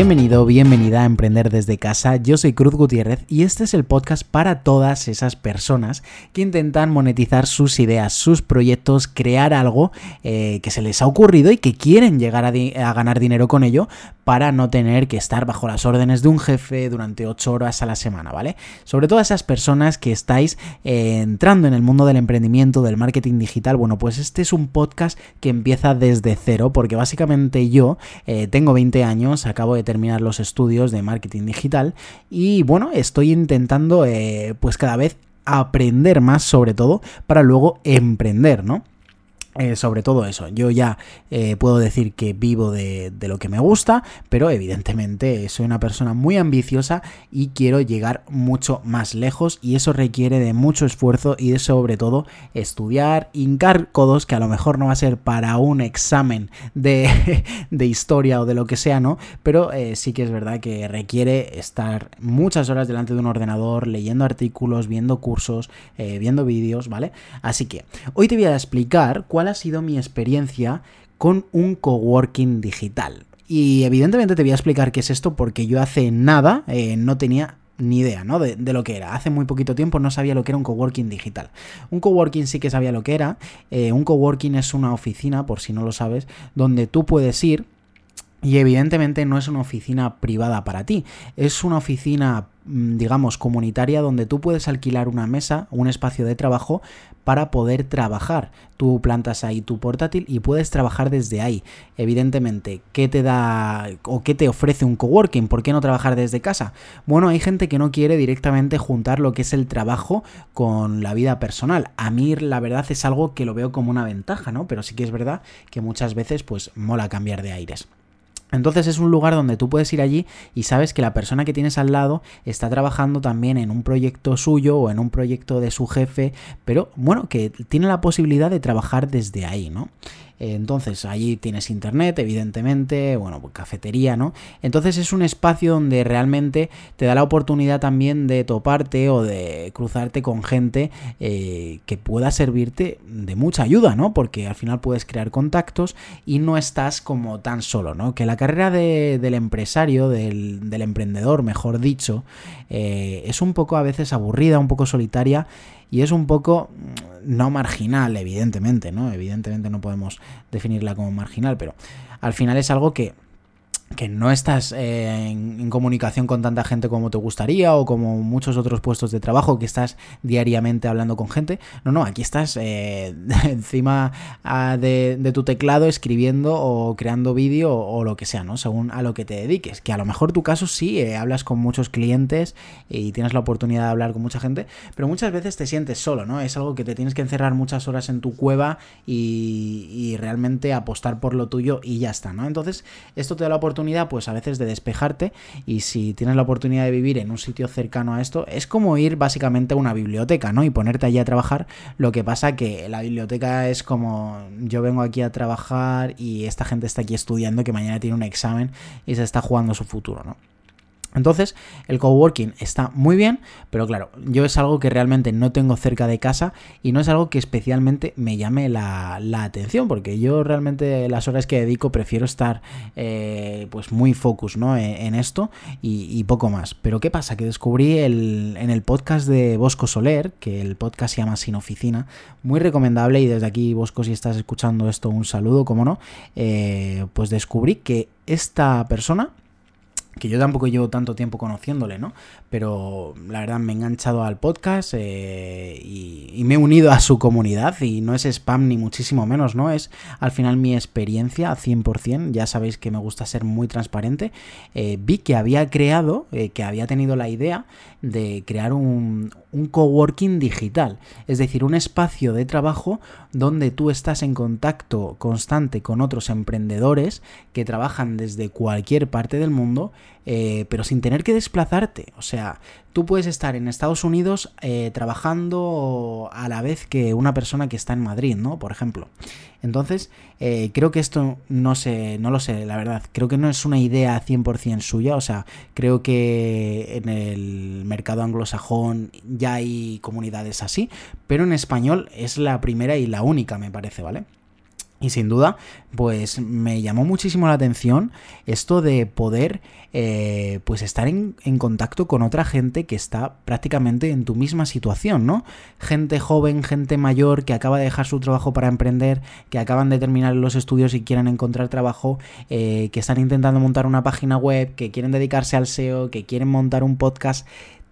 Bienvenido, bienvenida a Emprender desde casa. Yo soy Cruz Gutiérrez y este es el podcast para todas esas personas que intentan monetizar sus ideas, sus proyectos, crear algo eh, que se les ha ocurrido y que quieren llegar a, ganar dinero con ello para no tener que estar bajo las órdenes de un jefe durante 8 horas a la semana, ¿vale? Sobre todo esas personas que estáis eh, entrando en el mundo del emprendimiento, del marketing digital, bueno, pues este es un podcast que empieza desde cero porque básicamente yo eh, tengo 20 años, acabo de terminar los estudios de marketing digital y bueno, estoy intentando eh, pues cada vez aprender más sobre todo para luego emprender, ¿no? Eh, sobre todo eso, yo ya eh, puedo decir que vivo de, lo que me gusta, pero evidentemente soy una persona muy ambiciosa y quiero llegar mucho más lejos y eso requiere de mucho esfuerzo y de sobre todo estudiar, hincar codos, que a lo mejor no va a ser para un examen de, de historia o de lo que sea, ¿no? Pero eh, sí que es verdad que requiere estar muchas horas delante de un ordenador, leyendo artículos, viendo cursos, viendo vídeos, ¿vale? Así que hoy te voy a explicar cuál ha sido mi experiencia con un coworking digital. Y evidentemente te voy a explicar qué es esto porque yo hace nada eh, no tenía ni idea, ¿no? De, lo que era. Hace muy poquito tiempo no sabía lo que era un coworking digital. Un coworking sí que sabía lo que era. Eh, un coworking es una oficina, por si no lo sabes, donde tú puedes ir y evidentemente no es una oficina privada para ti, es una oficina, mm, digamos, comunitaria donde tú puedes alquilar una mesa, un espacio de trabajo para poder trabajar. Tú plantas ahí tu portátil y puedes trabajar desde ahí. Evidentemente, ¿qué te da o qué te ofrece un coworking? ¿Por qué no trabajar desde casa? Bueno, hay gente que no quiere directamente juntar lo que es el trabajo con la vida personal. A mí la verdad es algo que lo veo como una ventaja, ¿no? Pero sí que es verdad que muchas veces pues mola cambiar de aires. Entonces es un lugar donde tú puedes ir allí y sabes que la persona que tienes al lado está trabajando también en un proyecto suyo o en un proyecto de su jefe, pero bueno, que tiene la posibilidad de trabajar desde ahí, ¿no? Entonces, allí tienes internet, evidentemente, bueno, pues cafetería, ¿no? Entonces es un espacio donde realmente te da la oportunidad también de toparte o de cruzarte con gente eh, que pueda servirte de mucha ayuda, ¿no? Porque al final puedes crear contactos y no estás como tan solo, ¿no? Que la carrera del empresario, del, emprendedor, mejor dicho, eh, es un poco a veces aburrida, un poco solitaria y es un poco mm, no marginal, evidentemente, ¿no? Evidentemente no podemos definirla como marginal, pero al final es algo que que no estás eh, en, comunicación con tanta gente como te gustaría o como muchos otros puestos de trabajo que estás diariamente hablando con gente. No, no, aquí estás eh, encima ah, de, tu teclado escribiendo o creando vídeo o, lo que sea, ¿no? Según a lo que te dediques. Que a lo mejor tu caso sí, eh, hablas con muchos clientes y tienes la oportunidad de hablar con mucha gente, pero muchas veces te sientes solo, ¿no? Es algo que te tienes que encerrar muchas horas en tu cueva y, y realmente apostar por lo tuyo y ya está, ¿no? Entonces, esto te da la oportunidad pues a veces de despejarte y si tienes la oportunidad de vivir en un sitio cercano a esto, es como ir básicamente a una biblioteca, ¿no? Y ponerte allí a trabajar. Lo que pasa que la biblioteca es como yo vengo aquí a trabajar y esta gente está aquí estudiando que mañana tiene un examen y se está jugando su futuro, ¿no? Entonces, el coworking está muy bien, pero claro, yo es algo que realmente no tengo cerca de casa y no es algo que especialmente me llame la, atención, porque yo realmente las horas que dedico prefiero estar eh, pues muy focus ¿no? E, en, esto y, poco más. Pero ¿qué pasa? Que descubrí el, en el podcast de Bosco Soler, que el podcast se llama Sin Oficina, muy recomendable y desde aquí Bosco si estás escuchando esto un saludo, como no, eh, pues descubrí que esta persona que yo tampoco llevo tanto tiempo conociéndole, ¿no? Pero la verdad me he enganchado al podcast eh, y, me he unido a su comunidad y no es spam ni muchísimo menos, ¿no? Es al final mi experiencia 100%, ya sabéis que me gusta ser muy transparente. Eh, vi que había creado, eh, que había tenido la idea de crear un, un coworking digital, es decir, un espacio de trabajo donde tú estás en contacto constante con otros emprendedores que trabajan desde cualquier parte del mundo eh, pero sin tener que desplazarte. O sea, tú puedes estar en Estados Unidos eh, trabajando a la vez que una persona que está en Madrid, ¿no? Por ejemplo. Entonces, eh, creo que esto no sé, no lo sé, la verdad. Creo que no es una idea 100% suya. O sea, creo que en el mercado anglosajón ya hay comunidades así, pero en español es la primera y la única, me parece, ¿vale? Y sin duda, pues me llamó muchísimo la atención esto de poder eh, pues estar en, contacto con otra gente que está prácticamente en tu misma situación, ¿no? Gente joven, gente mayor que acaba de dejar su trabajo para emprender, que acaban de terminar los estudios y quieren encontrar trabajo, eh, que están intentando montar una página web, que quieren dedicarse al SEO, que quieren montar un podcast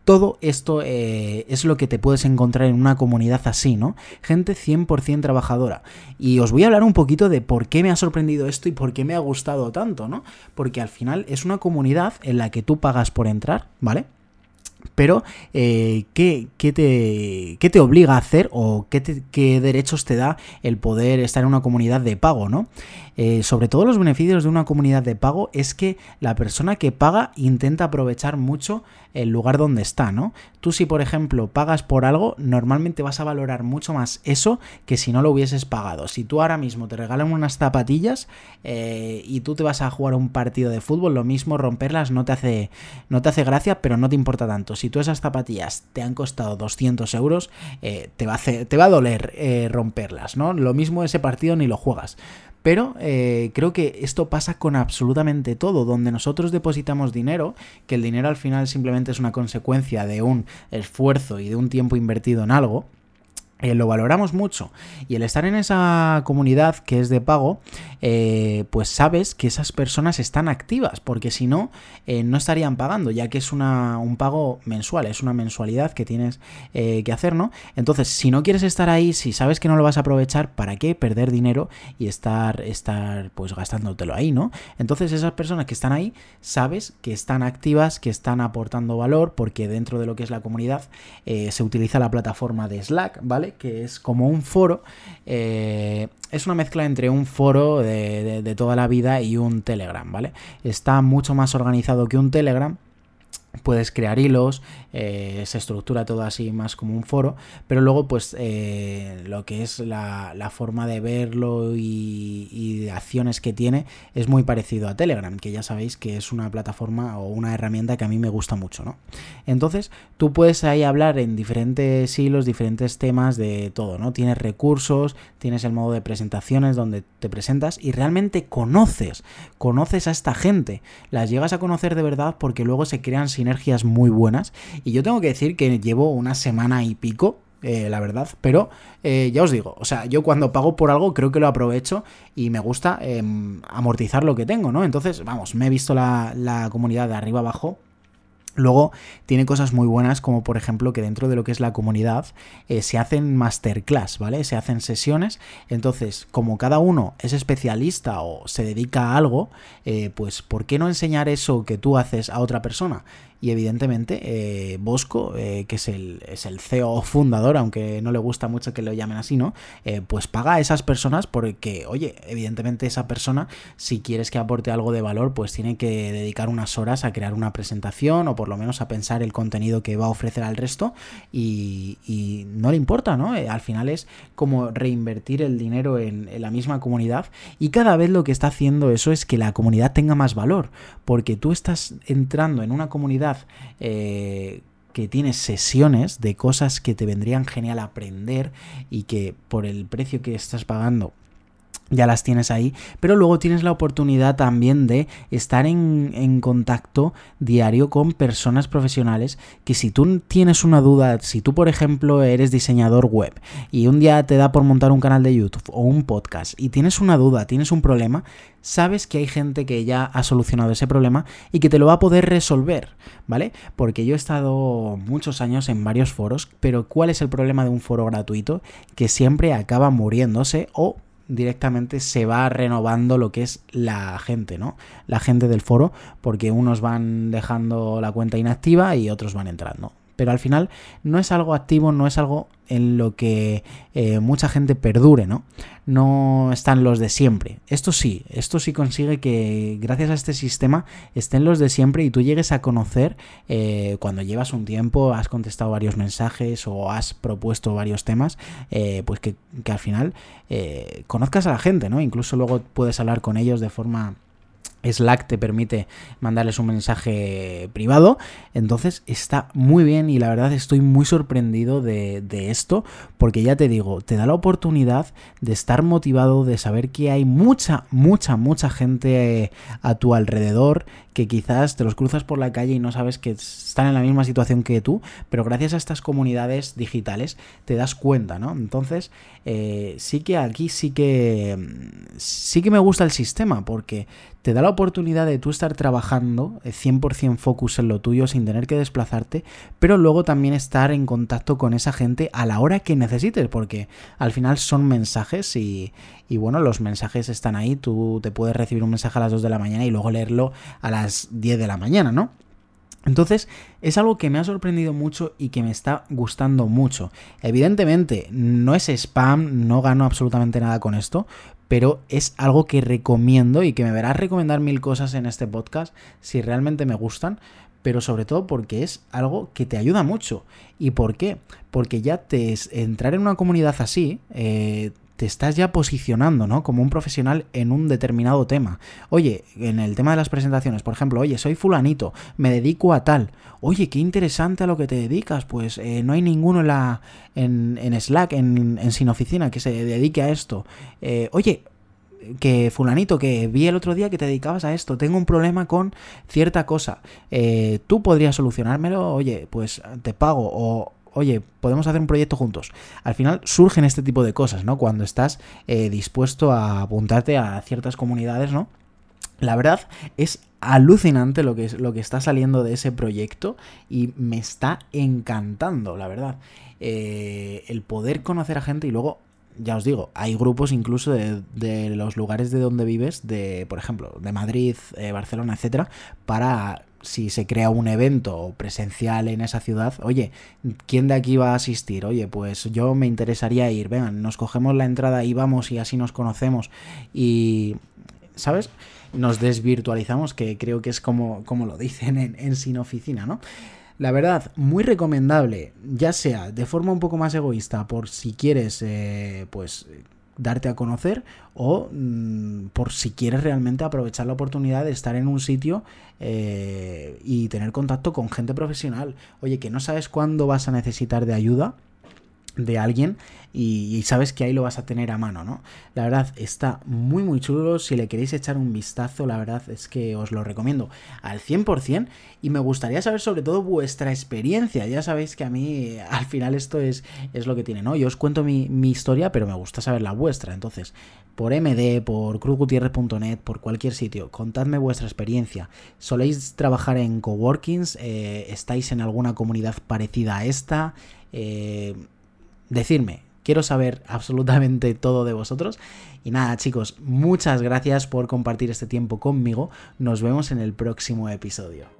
todo esto eh, es lo que te puedes encontrar en una comunidad así, ¿no? Gente 100% trabajadora. Y os voy a hablar un poquito de por qué me ha sorprendido esto y por qué me ha gustado tanto, ¿no? Porque al final es una comunidad en la que tú pagas por entrar, ¿vale? Pero, eh, ¿qué, te, te, obliga a hacer o qué, qué, derechos te da el poder estar en una comunidad de pago, ¿no? Eh, sobre todo los beneficios de una comunidad de pago es que la persona que paga intenta aprovechar mucho el lugar donde está, ¿no? Tú si por ejemplo pagas por algo, normalmente vas a valorar mucho más eso que si no lo hubieses pagado. Si tú ahora mismo te regalan unas zapatillas eh, y tú te vas a jugar un partido de fútbol, lo mismo romperlas no te hace, no te hace gracia, pero no te importa tanto. Si tú esas zapatillas te han costado 200 euros, eh, te, va a te va a doler romperlas, ¿no? Lo mismo ese partido ni lo juegas. Pero eh, creo que esto pasa con absolutamente todo, donde nosotros depositamos dinero, que el dinero al final simplemente es una consecuencia de un esfuerzo y de un tiempo invertido en algo, eh, lo valoramos mucho. Y el estar en esa comunidad que es de pago, eh, pues sabes que esas personas están activas, porque si no, eh, no estarían pagando, ya que es una, un pago mensual, es una mensualidad que tienes que hacer, ¿no? Entonces, si no quieres estar ahí, si sabes que no lo vas a aprovechar, ¿para qué perder dinero y estar, estar pues gastándotelo ahí, ¿no? Entonces, esas personas que están ahí, sabes que están activas, que están aportando valor, porque dentro de lo que es la comunidad se utiliza la plataforma de Slack, ¿vale? Que es como un foro. Eh, es una mezcla entre un foro de, de toda la vida y un Telegram, ¿vale? Está mucho más organizado que un Telegram puedes crear hilos, eh, se estructura todo así más como un foro, pero luego pues eh, lo que es la, forma de verlo y, de acciones que tiene es muy parecido a Telegram, que ya sabéis que es una plataforma o una herramienta que a mí me gusta mucho, ¿no? Entonces tú puedes ahí hablar en diferentes hilos, diferentes temas de todo, ¿no? Tienes recursos, tienes el modo de presentaciones donde te presentas y realmente conoces, conoces a esta gente, las llegas a conocer de verdad porque luego se crean sinergias muy buenas. Y yo tengo que decir que llevo una semana y pico eh, la verdad. Pero eh, ya os digo, o sea, yo cuando pago por algo creo que lo aprovecho y me gusta em, amortizar lo que tengo, ¿no? Entonces, vamos, me he visto la, la comunidad de arriba abajo Luego tiene cosas muy buenas como por ejemplo que dentro de lo que es la comunidad eh, se hacen masterclass, ¿vale? Se hacen sesiones. Entonces, como cada uno es especialista o se dedica a algo, pues ¿por qué no enseñar eso que tú haces a otra persona? Y evidentemente eh, Bosco, que es el, es el CEO fundador, aunque no le gusta mucho que lo llamen así, ¿no? pues paga a esas personas porque, oye, evidentemente esa persona, si quieres que aporte algo de valor, pues tiene que dedicar unas horas a crear una presentación o por lo menos a pensar el contenido que va a ofrecer al resto y, no le importa, ¿no? Eh, al final es como reinvertir el dinero en, la misma comunidad y cada vez lo que está haciendo eso es que la comunidad tenga más valor, porque tú estás entrando en una comunidad eh, que tiene sesiones de cosas que te vendrían genial aprender y que por el precio que estás pagando ya las tienes ahí, pero luego tienes la oportunidad también de estar en, en, contacto diario con personas profesionales que si tú tienes una duda, si tú por ejemplo eres diseñador web y un día te da por montar un canal de YouTube o un podcast y tienes una duda, tienes un problema, sabes que hay gente que ya ha solucionado ese problema y que te lo va a poder resolver, ¿vale? Porque yo he estado muchos años en varios foros, pero ¿cuál es el problema de un foro gratuito? Que siempre acaba muriéndose o directamente se va renovando lo que es la gente, ¿no? La gente del foro, porque unos van dejando la cuenta inactiva y otros van entrando pero al final no es algo activo, no es algo en lo que eh, mucha gente perdure, ¿no? No están los de siempre. Esto sí, esto sí consigue que gracias a este sistema estén los de siempre y tú llegues a conocer eh, cuando llevas un tiempo, has contestado varios mensajes o has propuesto varios temas, eh, pues que, que, al final conozcas a la gente, ¿no? Incluso luego puedes hablar con ellos de forma Slack te permite mandarles un mensaje privado. Entonces está muy bien y la verdad estoy muy sorprendido de, esto porque ya te digo, te da la oportunidad de estar motivado, de saber que hay mucha, mucha, mucha gente a tu alrededor que quizás te los cruzas por la calle y no sabes que están en la misma situación que tú, pero gracias a estas comunidades digitales te das cuenta, ¿no? Entonces, eh, sí que aquí sí que sí que me gusta el sistema porque te da la oportunidad de tú estar trabajando 100% eh, focus en lo tuyo sin tener que desplazarte, pero luego también estar en contacto con esa gente a la hora que necesites, porque al final son mensajes y, y bueno, los mensajes están ahí, tú te puedes recibir un mensaje a las 2 de la mañana y luego leerlo a las 10 de la mañana, ¿no? Entonces, es algo que me ha sorprendido mucho y que me está gustando mucho. Evidentemente, no es spam, no gano absolutamente nada con esto, pero es algo que recomiendo y que me verás recomendar mil cosas en este podcast si realmente me gustan, pero sobre todo porque es algo que te ayuda mucho. ¿Y por qué? Porque ya te entrar en una comunidad así, eh, te estás ya posicionando, ¿no? Como un profesional en un determinado tema. Oye, en el tema de las presentaciones, por ejemplo, oye, soy fulanito, me dedico a tal. Oye, qué interesante a lo que te dedicas. Pues eh, no hay ninguno en, la, en, Slack, en, en, Sin Oficina, que se dedique a esto. Eh, oye, que fulanito, que vi el otro día que te dedicabas a esto, tengo un problema con cierta cosa, eh, tú podrías solucionármelo, oye, pues te pago o oye, podemos hacer un proyecto juntos. Al final surgen este tipo de cosas, ¿no? Cuando estás eh, dispuesto a apuntarte a ciertas comunidades, ¿no? La verdad es alucinante lo que, lo que está saliendo de ese proyecto y me está encantando, la verdad. Eh, el poder conocer a gente y luego ya os digo, hay grupos incluso de, los lugares de donde vives, de, por ejemplo, de Madrid, eh, Barcelona, etcétera, para si se crea un evento presencial en esa ciudad, oye, ¿quién de aquí va a asistir? Oye, pues yo me interesaría ir, vengan, nos cogemos la entrada y vamos y así nos conocemos y, ¿sabes? Nos desvirtualizamos, que creo que es como, como lo dicen en, en Sin Oficina, ¿no? La verdad, muy recomendable, ya sea de forma un poco más egoísta, por si quieres, eh, pues darte a conocer o mm, por si quieres realmente aprovechar la oportunidad de estar en un sitio eh, y tener contacto con gente profesional. Oye, que no sabes cuándo vas a necesitar de ayuda de alguien y, sabes que ahí lo vas a tener a mano, ¿no? La verdad está muy muy chulo, si le queréis echar un vistazo, la verdad es que os lo recomiendo al 100% y me gustaría saber sobre todo vuestra experiencia, ya sabéis que a mí al final esto es, es lo que tiene, ¿no? Yo os cuento mi, historia, pero me gusta saber la vuestra, entonces por MD, por cruzgutierrez.net, por cualquier sitio, contadme vuestra experiencia. ¿Soléis trabajar en coworkings? Eh, ¿Estáis en alguna comunidad parecida a esta? Eh, decirme, quiero saber absolutamente todo de vosotros. Y nada, chicos, muchas gracias por compartir este tiempo conmigo. Nos vemos en el próximo episodio.